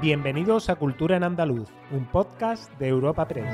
Bienvenidos a Cultura en Andaluz, un podcast de Europa Press.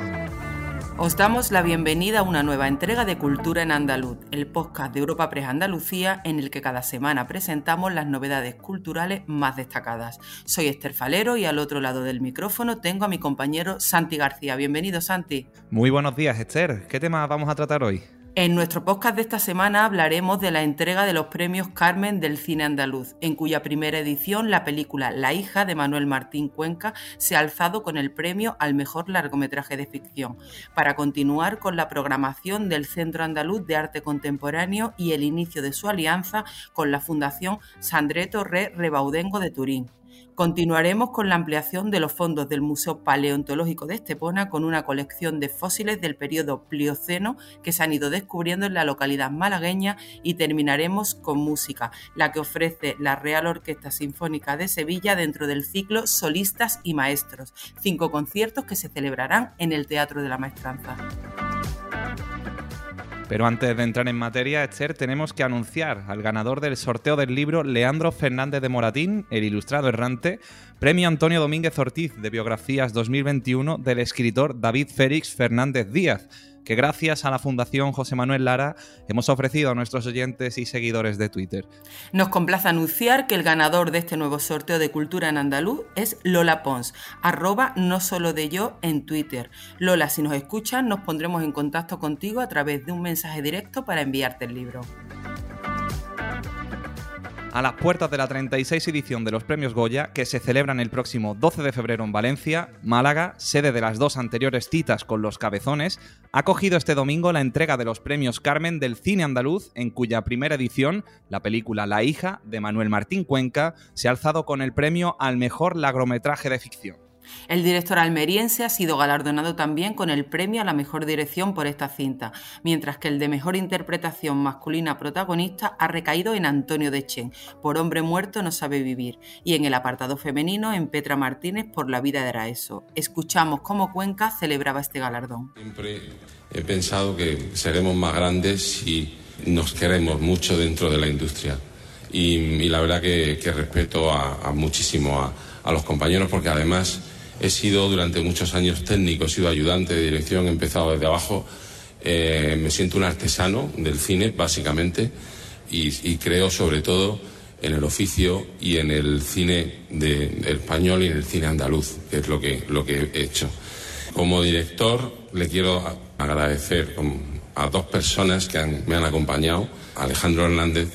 Os damos la bienvenida a una nueva entrega de Cultura en Andaluz, el podcast de Europa Press Andalucía en el que cada semana presentamos las novedades culturales más destacadas. Soy Esther Falero y al otro lado del micrófono tengo a mi compañero Santi García. Bienvenido, Santi. Muy buenos días, Esther. ¿Qué tema vamos a tratar hoy? En nuestro podcast de esta semana hablaremos de la entrega de los premios Carmen del cine andaluz, en cuya primera edición la película La hija de Manuel Martín Cuenca se ha alzado con el premio al mejor largometraje de ficción, para continuar con la programación del Centro Andaluz de Arte Contemporáneo y el inicio de su alianza con la Fundación Sandreto Re Rebaudengo de Turín. Continuaremos con la ampliación de los fondos del Museo Paleontológico de Estepona con una colección de fósiles del periodo Plioceno que se han ido descubriendo en la localidad malagueña y terminaremos con música, la que ofrece la Real Orquesta Sinfónica de Sevilla dentro del ciclo Solistas y Maestros, cinco conciertos que se celebrarán en el Teatro de la Maestranza. Pero antes de entrar en materia, Esther, tenemos que anunciar al ganador del sorteo del libro Leandro Fernández de Moratín, el ilustrado errante, Premio Antonio Domínguez Ortiz de Biografías 2021 del escritor David Félix Fernández Díaz que gracias a la Fundación José Manuel Lara hemos ofrecido a nuestros oyentes y seguidores de Twitter. Nos complace anunciar que el ganador de este nuevo sorteo de cultura en andaluz es Lola Pons, arroba no solo de yo en Twitter. Lola, si nos escuchas, nos pondremos en contacto contigo a través de un mensaje directo para enviarte el libro. A las puertas de la 36 edición de los Premios Goya, que se celebran el próximo 12 de febrero en Valencia, Málaga, sede de las dos anteriores citas con los cabezones, ha cogido este domingo la entrega de los Premios Carmen del cine andaluz, en cuya primera edición, la película La hija, de Manuel Martín Cuenca, se ha alzado con el premio al mejor largometraje de ficción. El director almeriense ha sido galardonado también con el premio a la mejor dirección por esta cinta, mientras que el de mejor interpretación masculina protagonista ha recaído en Antonio Dechen por Hombre Muerto no sabe vivir y en el apartado femenino en Petra Martínez por La vida era eso. Escuchamos cómo Cuenca celebraba este galardón. Siempre he pensado que seremos más grandes si nos queremos mucho dentro de la industria. Y, la verdad que, respeto muchísimo a los compañeros porque además He sido durante muchos años técnico, he sido ayudante de dirección, he empezado desde abajo. Eh, me siento un artesano del cine, básicamente, y, creo sobre todo en el oficio y en el cine español y en el cine andaluz, que es lo que, lo que he hecho. Como director, le quiero agradecer a dos personas que me han acompañado. Alejandro Hernández,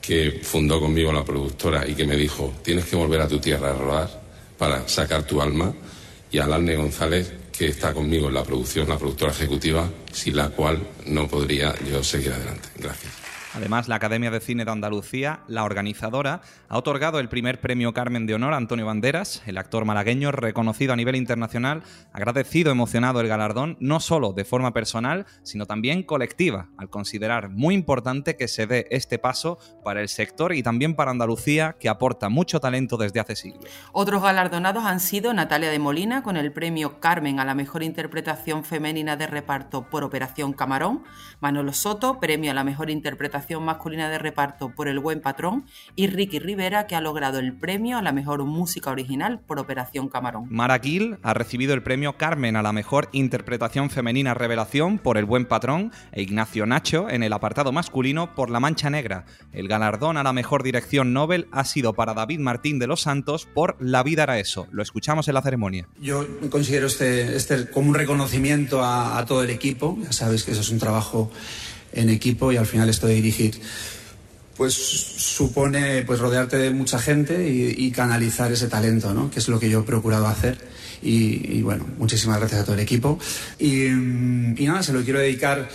que fundó conmigo la productora y que me dijo, tienes que volver a tu tierra a rodar para sacar tu alma, y a Alarne González, que está conmigo en la producción, la productora ejecutiva, sin la cual no podría yo seguir adelante. Gracias. Además, la Academia de Cine de Andalucía, la organizadora, ha otorgado el primer premio Carmen de Honor a Antonio Banderas, el actor malagueño reconocido a nivel internacional, agradecido, emocionado el galardón, no solo de forma personal, sino también colectiva, al considerar muy importante que se dé este paso para el sector y también para Andalucía, que aporta mucho talento desde hace siglos. Otros galardonados han sido Natalia de Molina con el premio Carmen a la mejor interpretación femenina de reparto por Operación Camarón, Manolo Soto, premio a la mejor interpretación masculina de reparto por El Buen Patrón y Ricky Rivera, que ha logrado el premio a la mejor música original por Operación Camarón. Mara Gil ha recibido el premio Carmen a la mejor interpretación femenina revelación por El Buen Patrón e Ignacio Nacho en el apartado masculino por La Mancha Negra. El galardón a la mejor dirección Nobel ha sido para David Martín de los Santos por La vida era eso. Lo escuchamos en la ceremonia. Yo considero este, este como un reconocimiento a, a todo el equipo. Ya sabes que eso es un trabajo en equipo y al final esto de dirigir pues supone pues rodearte de mucha gente y, canalizar ese talento, ¿no? que es lo que yo he procurado hacer. Y, bueno, muchísimas gracias a todo el equipo. Y, y, nada, se lo quiero dedicar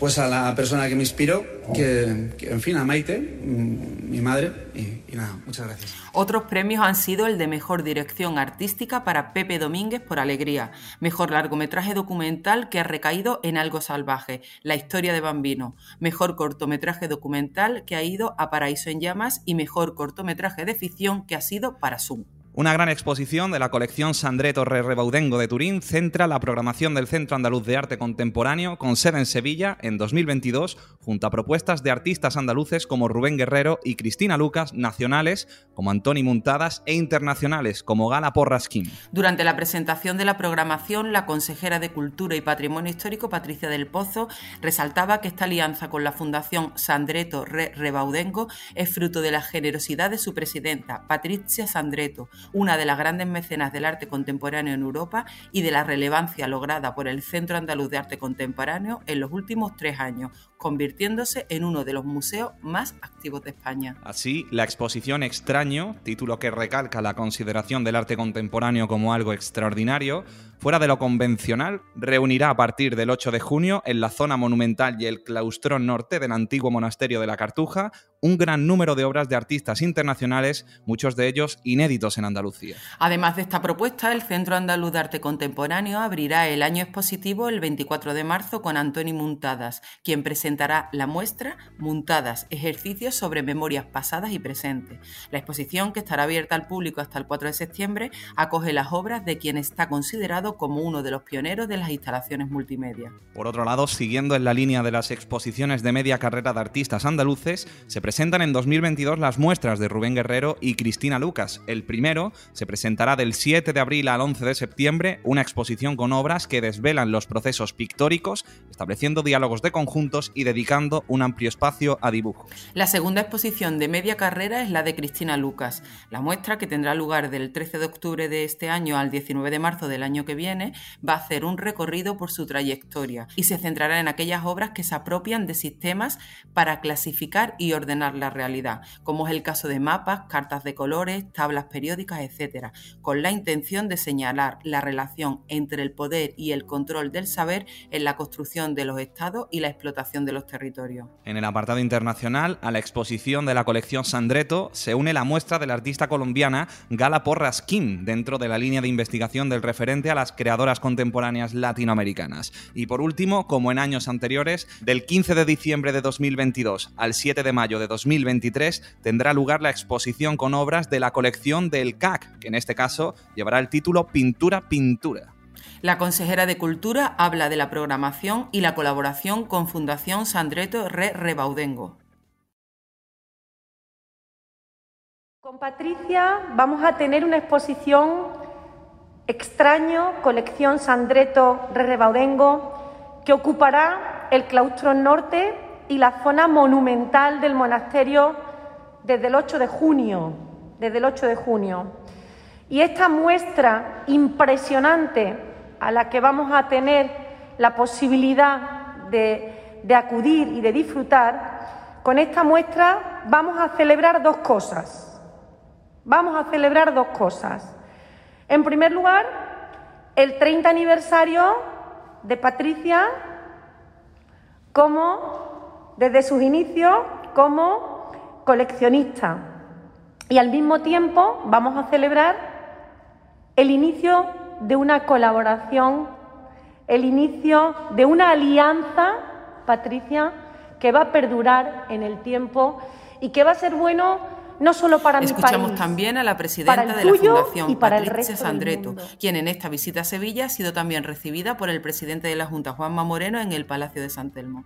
pues a la persona que me inspiró, que, en fin, a Maite, mm, mi madre, y, nada, muchas gracias. Otros premios han sido el de Mejor Dirección Artística para Pepe Domínguez por Alegría, Mejor Largometraje Documental que ha recaído en Algo Salvaje, La Historia de Bambino, Mejor Cortometraje Documental que ha ido a Paraíso en Llamas y Mejor Cortometraje de Ficción que ha sido para Zoom. Una gran exposición de la colección Sandreto Re Rebaudengo de Turín centra la programación del Centro Andaluz de Arte Contemporáneo con sede en Sevilla en 2022, junto a propuestas de artistas andaluces como Rubén Guerrero y Cristina Lucas, nacionales como Antoni Muntadas e internacionales como Gala Porrasquín. Durante la presentación de la programación, la consejera de Cultura y Patrimonio Histórico, Patricia del Pozo, resaltaba que esta alianza con la Fundación Sandreto Re Rebaudengo es fruto de la generosidad de su presidenta, Patricia Sandreto, una de las grandes mecenas del arte contemporáneo en Europa y de la relevancia lograda por el Centro Andaluz de Arte Contemporáneo en los últimos tres años, convirtiéndose en uno de los museos más activos de España. Así, la exposición Extraño, título que recalca la consideración del arte contemporáneo como algo extraordinario, fuera de lo convencional, reunirá a partir del 8 de junio en la zona monumental y el claustrón norte del antiguo monasterio de la Cartuja un gran número de obras de artistas internacionales, muchos de ellos inéditos en Andalucía. Además de esta propuesta, el Centro Andaluz de Arte Contemporáneo abrirá el año expositivo el 24 de marzo con Antoni Muntadas, quien presentará la muestra Muntadas, ejercicios sobre memorias pasadas y presentes. La exposición, que estará abierta al público hasta el 4 de septiembre, acoge las obras de quien está considerado como uno de los pioneros de las instalaciones multimedia. Por otro lado, siguiendo en la línea de las exposiciones de media carrera de artistas andaluces, se presentan en 2022 las muestras de Rubén Guerrero y Cristina Lucas. El primero se presentará del 7 de abril al 11 de septiembre, una exposición con obras que desvelan los procesos pictóricos, estableciendo diálogos de conjuntos dedicando un amplio espacio a dibujos. La segunda exposición de media carrera es la de Cristina Lucas. La muestra, que tendrá lugar del 13 de octubre de este año al 19 de marzo del año que viene, va a hacer un recorrido por su trayectoria y se centrará en aquellas obras que se apropian de sistemas para clasificar y ordenar la realidad, como es el caso de mapas, cartas de colores, tablas periódicas, etc., con la intención de señalar la relación entre el poder y el control del saber en la construcción de los estados y la explotación de los territorios. En el apartado internacional, a la exposición de la colección Sandreto se une la muestra de la artista colombiana Gala Porrasquín, dentro de la línea de investigación del referente a las creadoras contemporáneas latinoamericanas. Y por último, como en años anteriores, del 15 de diciembre de 2022 al 7 de mayo de 2023 tendrá lugar la exposición con obras de la colección del CAC, que en este caso llevará el título Pintura Pintura. La consejera de Cultura habla de la programación y la colaboración con Fundación Sandreto Re Rebaudengo. Con Patricia vamos a tener una exposición extraño, colección Sandreto Re Rebaudengo, que ocupará el claustro norte y la zona monumental del monasterio desde el 8 de junio, desde el 8 de junio. Y esta muestra impresionante a la que vamos a tener la posibilidad de, acudir y de disfrutar, con esta muestra vamos a celebrar dos cosas. Vamos a celebrar dos cosas. En primer lugar, el 30 aniversario de Patricia como desde sus inicios como coleccionista. Y al mismo tiempo vamos a celebrar el inicio de una colaboración, el inicio de una alianza, Patricia, que va a perdurar en el tiempo y que va a ser bueno no solo para Escuchamos mi país, también a la presidenta de la Fundación, Patricia Sandreto, quien en esta visita a Sevilla ha sido también recibida por el presidente de la Junta, Juanma Moreno, en el Palacio de San Telmo.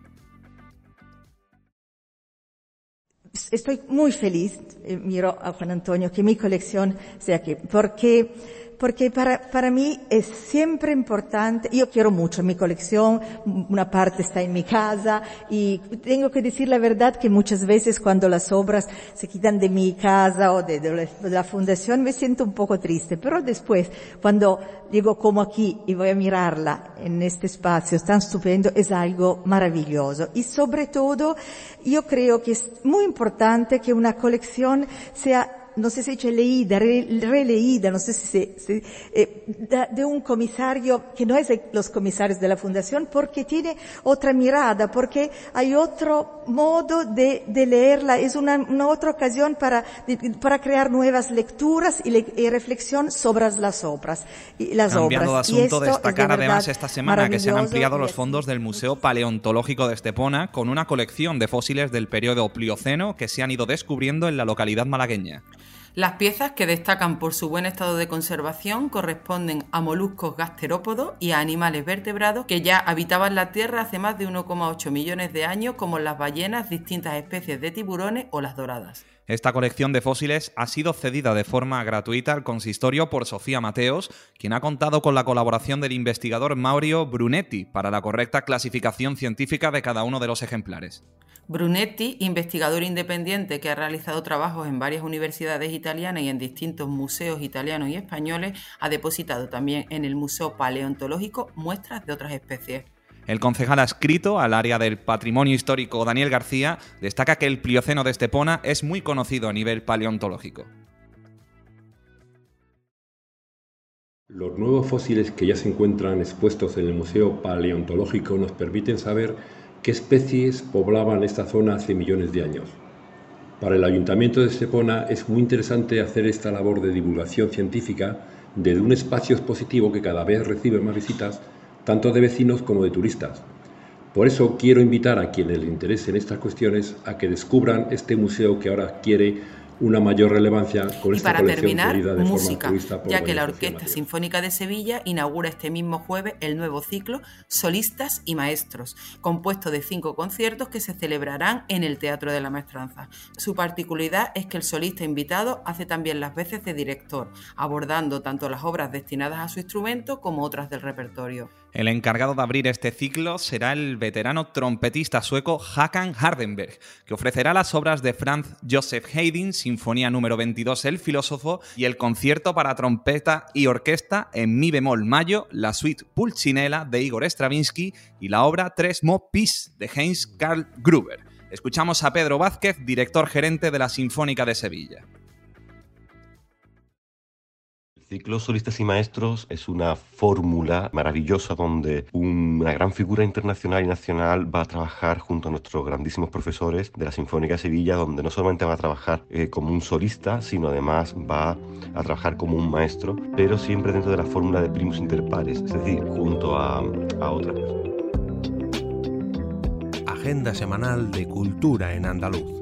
Estoy muy feliz, eh, miro a Juan Antonio, que mi colección sea aquí, porque, porque para, para mí es siempre importante, yo quiero mucho mi colección, una parte está en mi casa y tengo que decir la verdad que muchas veces cuando las obras se quitan de mi casa o de, de, la, fundación me siento un poco triste, pero después cuando llego como aquí y voy a mirarla en este espacio tan estupendo es algo maravilloso. Y sobre todo yo creo que es muy importante que una colección sea no sé si dice leída, re, releída, no sé si se, se eh, de, un comisario que no es de los comisarios de la fundación porque tiene otra mirada, porque hay otro modo de, de leerla, es una, una, otra ocasión para, de, para crear nuevas lecturas y, le, y, reflexión sobre las obras. Y las Cambiando obras. de asunto, destacar de además esta semana que se han ampliado los fondos del Museo Paleontológico de Estepona con una colección de fósiles del periodo Plioceno que se han ido descubriendo en la localidad malagueña. Las piezas que destacan por su buen estado de conservación corresponden a moluscos gasterópodos y a animales vertebrados que ya habitaban la Tierra hace más de 1,8 millones de años, como las ballenas, distintas especies de tiburones o las doradas. Esta colección de fósiles ha sido cedida de forma gratuita al consistorio por Sofía Mateos, quien ha contado con la colaboración del investigador Maurio Brunetti para la correcta clasificación científica de cada uno de los ejemplares. Brunetti, investigador independiente que ha realizado trabajos en varias universidades italianas y en distintos museos italianos y españoles, ha depositado también en el Museo Paleontológico muestras de otras especies. El concejal adscrito al área del patrimonio histórico Daniel García destaca que el Plioceno de Estepona es muy conocido a nivel paleontológico. Los nuevos fósiles que ya se encuentran expuestos en el Museo Paleontológico nos permiten saber qué especies poblaban esta zona hace millones de años. Para el Ayuntamiento de Estepona es muy interesante hacer esta labor de divulgación científica desde un espacio expositivo que cada vez recibe más visitas, tanto de vecinos como de turistas. Por eso quiero invitar a quienes les interesen estas cuestiones a que descubran este museo que ahora quiere una mayor relevancia con y esta para colección terminar, de música, por ya que la Orquesta. Sinfónica de Sevilla inaugura este mismo jueves el nuevo ciclo Solistas y Maestros, compuesto de cinco conciertos que se celebrarán en el Teatro de la Maestranza. Su particularidad es que el solista invitado hace también las veces de director, abordando tanto las obras destinadas a su instrumento como otras del repertorio. El encargado de abrir este ciclo será el veterano trompetista sueco Hakan Hardenberg, que ofrecerá las obras de Franz Joseph Haydn, Sinfonía número 22 El filósofo y el concierto para trompeta y orquesta en mi bemol mayo, la suite Pulcinella de Igor Stravinsky y la obra Tres Mo Pis de Heinz Karl Gruber. Escuchamos a Pedro Vázquez, director gerente de la Sinfónica de Sevilla. El ciclo Solistas y Maestros es una fórmula maravillosa donde una gran figura internacional y nacional va a trabajar junto a nuestros grandísimos profesores de la Sinfónica de Sevilla, donde no solamente va a trabajar eh, como un solista, sino además va a trabajar como un maestro, pero siempre dentro de la fórmula de primus inter pares, es decir, junto a, a otras. Agenda semanal de cultura en andaluz.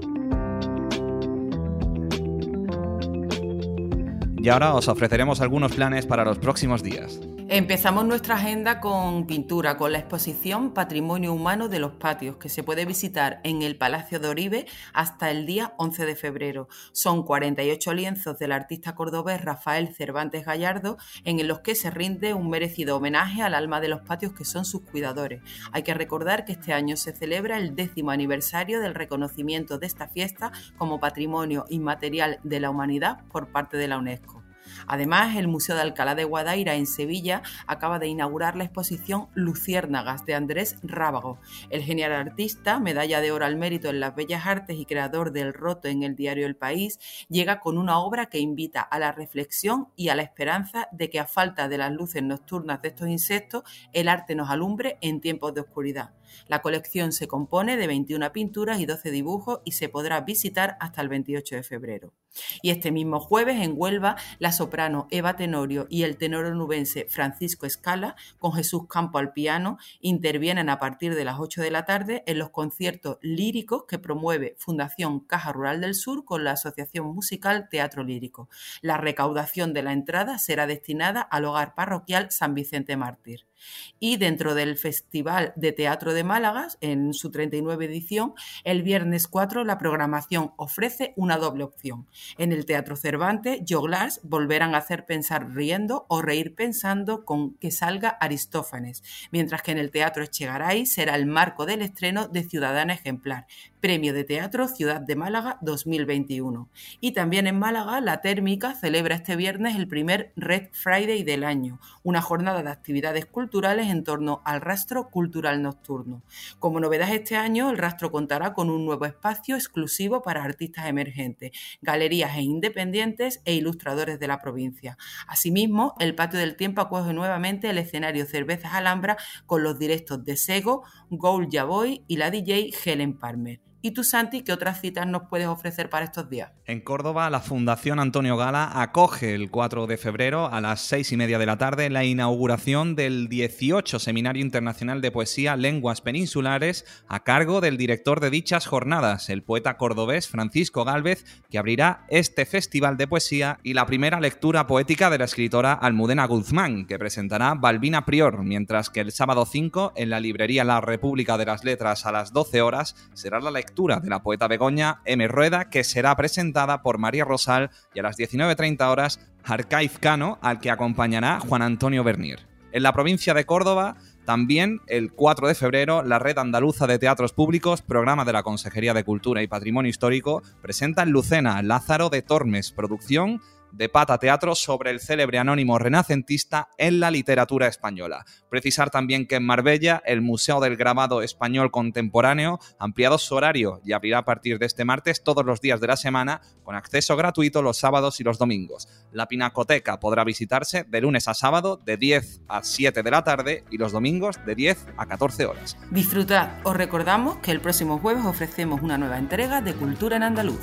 Y ahora os ofreceremos algunos planes para los próximos días. Empezamos nuestra agenda con pintura, con la exposición Patrimonio Humano de los Patios, que se puede visitar en el Palacio de Oribe hasta el día 11 de febrero. Son 48 lienzos del artista cordobés Rafael Cervantes Gallardo, en los que se rinde un merecido homenaje al alma de los patios que son sus cuidadores. Hay que recordar que este año se celebra el décimo aniversario del reconocimiento de esta fiesta como Patrimonio Inmaterial de la Humanidad por parte de la UNESCO. Además, el Museo de Alcalá de Guadaira en Sevilla acaba de inaugurar la exposición Luciérnagas de Andrés Rábago. El genial artista, medalla de oro al mérito en las bellas artes y creador del roto en el diario El País, llega con una obra que invita a la reflexión y a la esperanza de que a falta de las luces nocturnas de estos insectos, el arte nos alumbre en tiempos de oscuridad. La colección se compone de 21 pinturas y 12 dibujos y se podrá visitar hasta el 28 de febrero. Y este mismo jueves en Huelva, la soprano Eva Tenorio y el tenor onubense Francisco Escala, con Jesús Campo al piano, intervienen a partir de las 8 de la tarde en los conciertos líricos que promueve Fundación Caja Rural del Sur con la Asociación Musical Teatro Lírico. La recaudación de la entrada será destinada al hogar parroquial San Vicente Mártir. Y dentro del Festival de Teatro de Málaga, en su 39 edición, el viernes 4 la programación ofrece una doble opción. En el Teatro Cervantes, Joglars volverán a hacer pensar riendo o reír pensando con que salga Aristófanes, mientras que en el Teatro Echegaray será el marco del estreno de Ciudadana Ejemplar, Premio de Teatro Ciudad de Málaga 2021. Y también en Málaga, la Térmica celebra este viernes el primer Red Friday del año, una jornada de actividades culturales en torno al rastro cultural nocturno. Como novedad este año, el rastro contará con un nuevo espacio exclusivo para artistas emergentes, galerías e independientes e ilustradores de la provincia. Asimismo, el Patio del Tiempo acoge nuevamente el escenario Cervezas Alhambra con los directos de Sego, Goul Yaboy y la DJ Helen Palmer. ¿Y tú, Santi, qué otras citas nos puedes ofrecer para estos días? En Córdoba, la Fundación Antonio Gala acoge el 4 de febrero a las 6 y media de la tarde la inauguración del 18 Seminario Internacional de Poesía Lenguas Peninsulares a cargo del director de dichas jornadas, el poeta cordobés Francisco Gálvez, que abrirá este festival de poesía y la primera lectura poética de la escritora Almudena Guzmán, que presentará Balbina Prior, mientras que el sábado 5, en la librería La República de las Letras a las 12 horas, será la de la poeta Begoña M. Rueda, que será presentada por María Rosal y a las 19.30 horas Arcaiz Cano, al que acompañará Juan Antonio Bernier. En la provincia de Córdoba, también el 4 de febrero, la Red Andaluza de Teatros Públicos, programa de la Consejería de Cultura y Patrimonio Histórico, presenta en Lucena Lázaro de Tormes, producción de Pata Teatro sobre el célebre anónimo renacentista en la literatura española. Precisar también que en Marbella el Museo del Grabado Español Contemporáneo ha ampliado su horario y abrirá a partir de este martes todos los días de la semana con acceso gratuito los sábados y los domingos. La Pinacoteca podrá visitarse de lunes a sábado de 10 a 7 de la tarde y los domingos de 10 a 14 horas. Disfrutad, os recordamos que el próximo jueves ofrecemos una nueva entrega de Cultura en Andaluz.